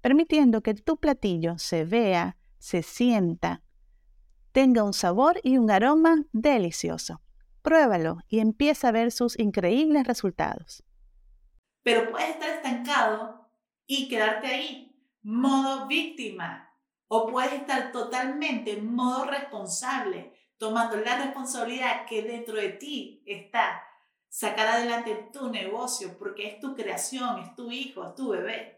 permitiendo que tu platillo se vea, se sienta, tenga un sabor y un aroma delicioso. Pruébalo y empieza a ver sus increíbles resultados. Pero puedes estar estancado y quedarte ahí, modo víctima, o puedes estar totalmente en modo responsable, tomando la responsabilidad que dentro de ti está sacar adelante tu negocio, porque es tu creación, es tu hijo, es tu bebé.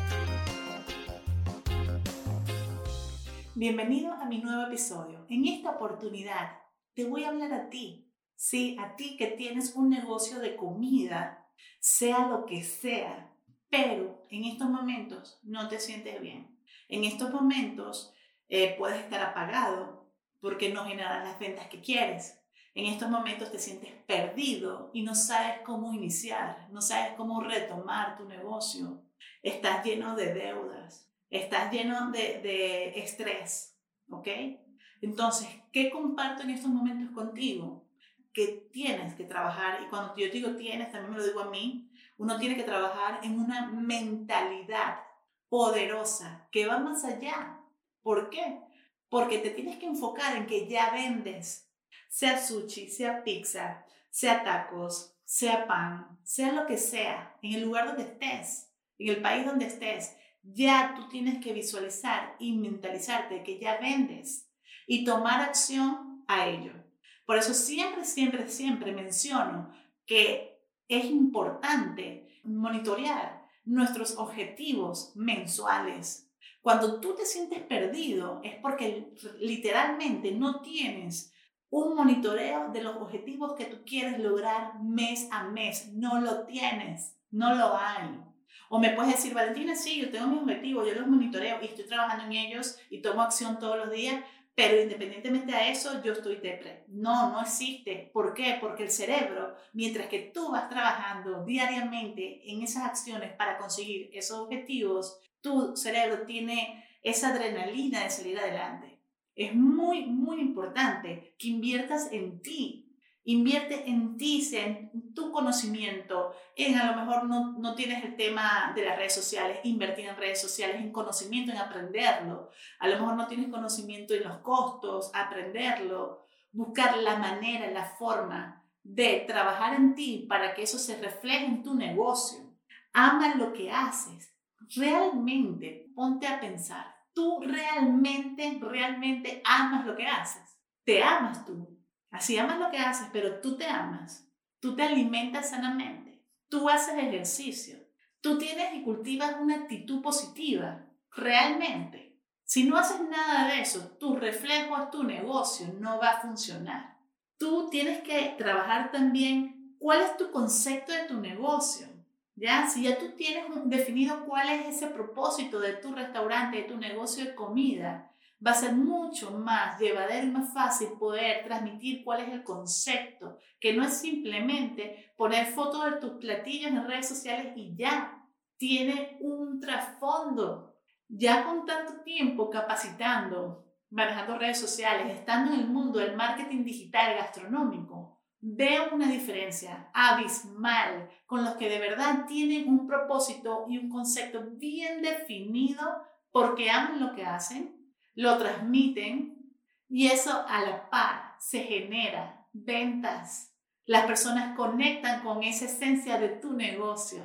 Bienvenido a mi nuevo episodio. En esta oportunidad te voy a hablar a ti, sí, a ti que tienes un negocio de comida, sea lo que sea, pero en estos momentos no te sientes bien. En estos momentos eh, puedes estar apagado porque no generas las ventas que quieres. En estos momentos te sientes perdido y no sabes cómo iniciar, no sabes cómo retomar tu negocio. Estás lleno de deudas, estás lleno de, de estrés, ¿ok? Entonces, ¿qué comparto en estos momentos contigo? Que tienes que trabajar, y cuando yo digo tienes, también me lo digo a mí, uno tiene que trabajar en una mentalidad poderosa que va más allá. ¿Por qué? Porque te tienes que enfocar en que ya vendes, sea sushi, sea pizza, sea tacos, sea pan, sea lo que sea, en el lugar donde estés, en el país donde estés, ya tú tienes que visualizar y mentalizarte que ya vendes y tomar acción a ello. Por eso siempre, siempre, siempre menciono que es importante monitorear nuestros objetivos mensuales. Cuando tú te sientes perdido es porque literalmente no tienes un monitoreo de los objetivos que tú quieres lograr mes a mes. No lo tienes, no lo hay. O me puedes decir, Valentina, sí, yo tengo mis objetivos, yo los monitoreo y estoy trabajando en ellos y tomo acción todos los días, pero independientemente a eso, yo estoy depre. No, no existe. ¿Por qué? Porque el cerebro, mientras que tú vas trabajando diariamente en esas acciones para conseguir esos objetivos, tu cerebro tiene esa adrenalina de salir adelante. Es muy, muy importante que inviertas en ti, Invierte en ti, en tu conocimiento. En a lo mejor no, no tienes el tema de las redes sociales, invertir en redes sociales, en conocimiento, en aprenderlo. A lo mejor no tienes conocimiento en los costos, aprenderlo. Buscar la manera, la forma de trabajar en ti para que eso se refleje en tu negocio. Ama lo que haces. Realmente, ponte a pensar. Tú realmente, realmente amas lo que haces. Te amas tú Así amas lo que haces, pero tú te amas. Tú te alimentas sanamente. Tú haces ejercicio. Tú tienes y cultivas una actitud positiva. Realmente. Si no haces nada de eso, tu reflejo a tu negocio no va a funcionar. Tú tienes que trabajar también cuál es tu concepto de tu negocio. ¿Ya? Si ya tú tienes definido cuál es ese propósito de tu restaurante, de tu negocio de comida, va a ser mucho más llevadero y más fácil poder transmitir cuál es el concepto, que no es simplemente poner fotos de tus platillos en redes sociales y ya, tiene un trasfondo. Ya con tanto tiempo capacitando, manejando redes sociales, estando en el mundo del marketing digital gastronómico, veo una diferencia abismal con los que de verdad tienen un propósito y un concepto bien definido porque aman lo que hacen, lo transmiten y eso a la par se genera ventas. Las personas conectan con esa esencia de tu negocio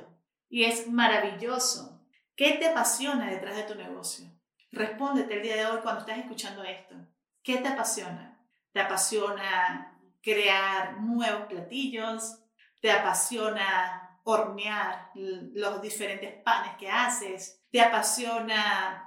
y es maravilloso. ¿Qué te apasiona detrás de tu negocio? respóndete el día de hoy cuando estás escuchando esto. ¿Qué te apasiona? ¿Te apasiona crear nuevos platillos? ¿Te apasiona hornear los diferentes panes que haces? ¿Te apasiona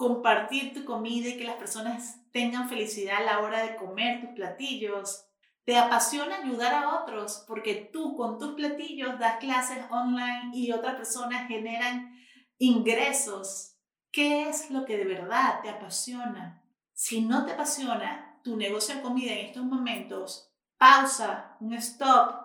compartir tu comida y que las personas tengan felicidad a la hora de comer tus platillos? Te apasiona ayudar a otros porque tú con tus platillos das clases online y otras personas generan ingresos. ¿Qué es lo que de verdad te apasiona? Si no te apasiona tu negocio de comida en estos momentos, pausa, un stop,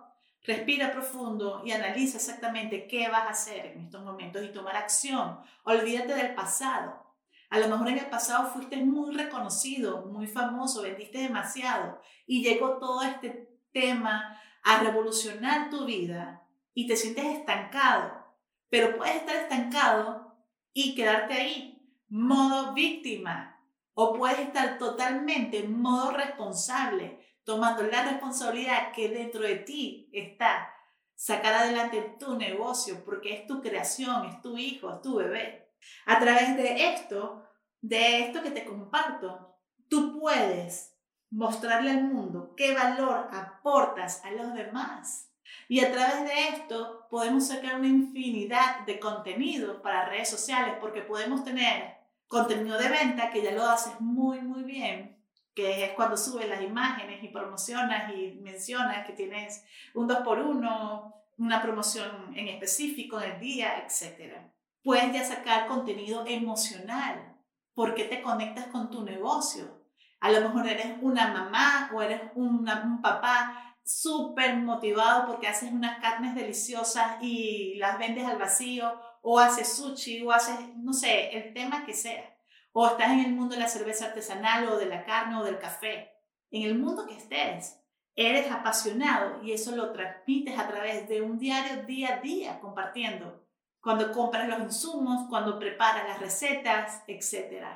respira profundo y analiza exactamente qué vas a hacer en estos momentos y tomar acción. Olvídate del pasado. A lo mejor en el pasado fuiste muy reconocido, muy famoso, vendiste demasiado y llegó todo este tema a revolucionar tu vida y te sientes estancado. Pero puedes estar estancado y quedarte ahí, modo víctima. O puedes estar totalmente en modo responsable, tomando la responsabilidad que dentro de ti está sacar adelante tu negocio, porque es tu creación, es tu hijo, es tu bebé. A través de esto, de esto que te comparto, tú puedes mostrarle al mundo qué valor aportas a los demás. Y a través de esto podemos sacar una infinidad de contenido para redes sociales porque podemos tener contenido de venta que ya lo haces muy, muy bien, que es cuando subes las imágenes y promocionas y mencionas que tienes un 2 por 1 una promoción en específico en el día, etc puedes ya sacar contenido emocional. porque te conectas con tu negocio? A lo mejor eres una mamá o eres un papá súper motivado porque haces unas carnes deliciosas y las vendes al vacío o haces sushi o haces, no sé, el tema que sea. O estás en el mundo de la cerveza artesanal o de la carne o del café. En el mundo que estés, eres apasionado y eso lo transmites a través de un diario día a día compartiendo cuando compras los insumos, cuando preparas las recetas, etc.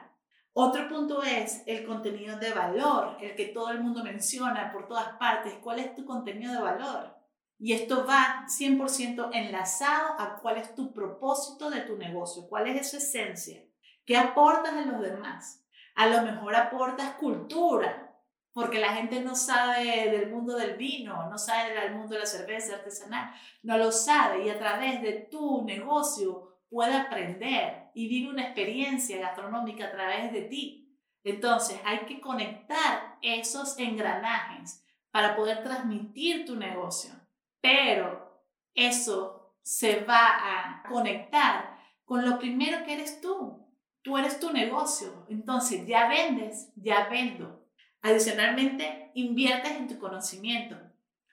Otro punto es el contenido de valor, el que todo el mundo menciona por todas partes. ¿Cuál es tu contenido de valor? Y esto va 100% enlazado a cuál es tu propósito de tu negocio, cuál es su esencia, qué aportas a los demás. A lo mejor aportas cultura, porque la gente no sabe del mundo del vino, no sabe del mundo de la cerveza artesanal, no lo sabe y a través de tu negocio puede aprender y vivir una experiencia gastronómica a través de ti. Entonces hay que conectar esos engranajes para poder transmitir tu negocio, pero eso se va a conectar con lo primero que eres tú. Tú eres tu negocio, entonces ya vendes, ya vendo Adicionalmente, inviertes en tu conocimiento.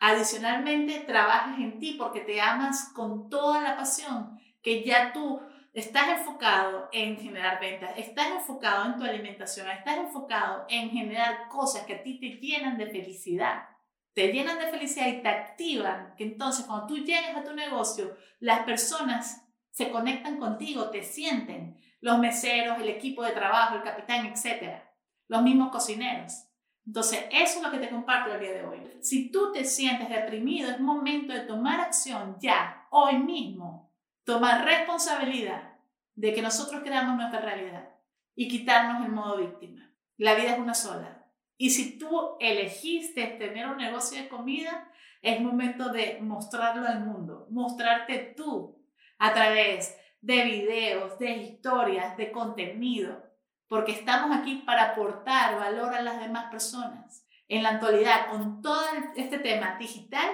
Adicionalmente, trabajas en ti porque te amas con toda la pasión que ya tú estás enfocado en generar ventas, estás enfocado en tu alimentación, estás enfocado en generar cosas que a ti te llenan de felicidad. Te llenan de felicidad y te activan, que entonces cuando tú llegues a tu negocio, las personas se conectan contigo, te sienten, los meseros, el equipo de trabajo, el capitán, etc. Los mismos cocineros. Entonces, eso es lo que te comparto el día de hoy. Si tú te sientes deprimido, es momento de tomar acción ya, hoy mismo. Tomar responsabilidad de que nosotros creamos nuestra realidad y quitarnos el modo víctima. La vida es una sola. Y si tú elegiste tener un negocio de comida, es momento de mostrarlo al mundo, mostrarte tú a través de videos, de historias, de contenido, porque estamos aquí para aportar valor a las demás personas. En la actualidad, con todo este tema digital,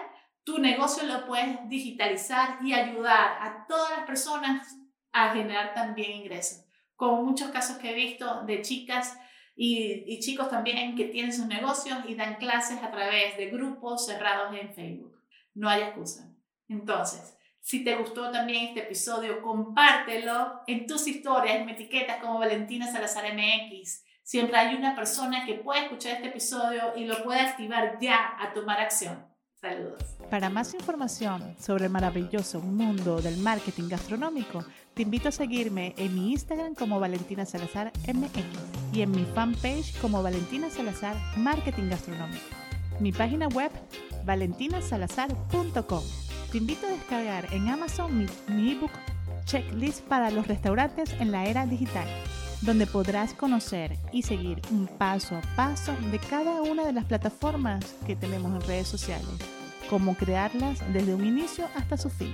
tu negocio lo puedes digitalizar y ayudar a todas las personas a generar también ingresos. Como muchos casos que he visto de chicas y, y chicos también que tienen sus negocios y dan clases a través de grupos cerrados en Facebook. No hay excusa. Entonces, si te gustó también este episodio, compártelo en tus historias, me etiquetas como Valentina Salazar MX. Siempre hay una persona que puede escuchar este episodio y lo puede activar ya a tomar acción. Saludos. Para más información sobre el maravilloso mundo del marketing gastronómico, te invito a seguirme en mi Instagram como Valentina Salazar MX y en mi fanpage como Valentina Salazar Marketing Gastronómico. Mi página web valentinasalazar.com. Te invito a descargar en Amazon mi, ebook Checklist para los restaurantes en la era digital. donde podrás conocer y seguir un paso a paso de cada una de las plataformas que tenemos en redes sociales, cómo crearlas desde un inicio hasta su fin.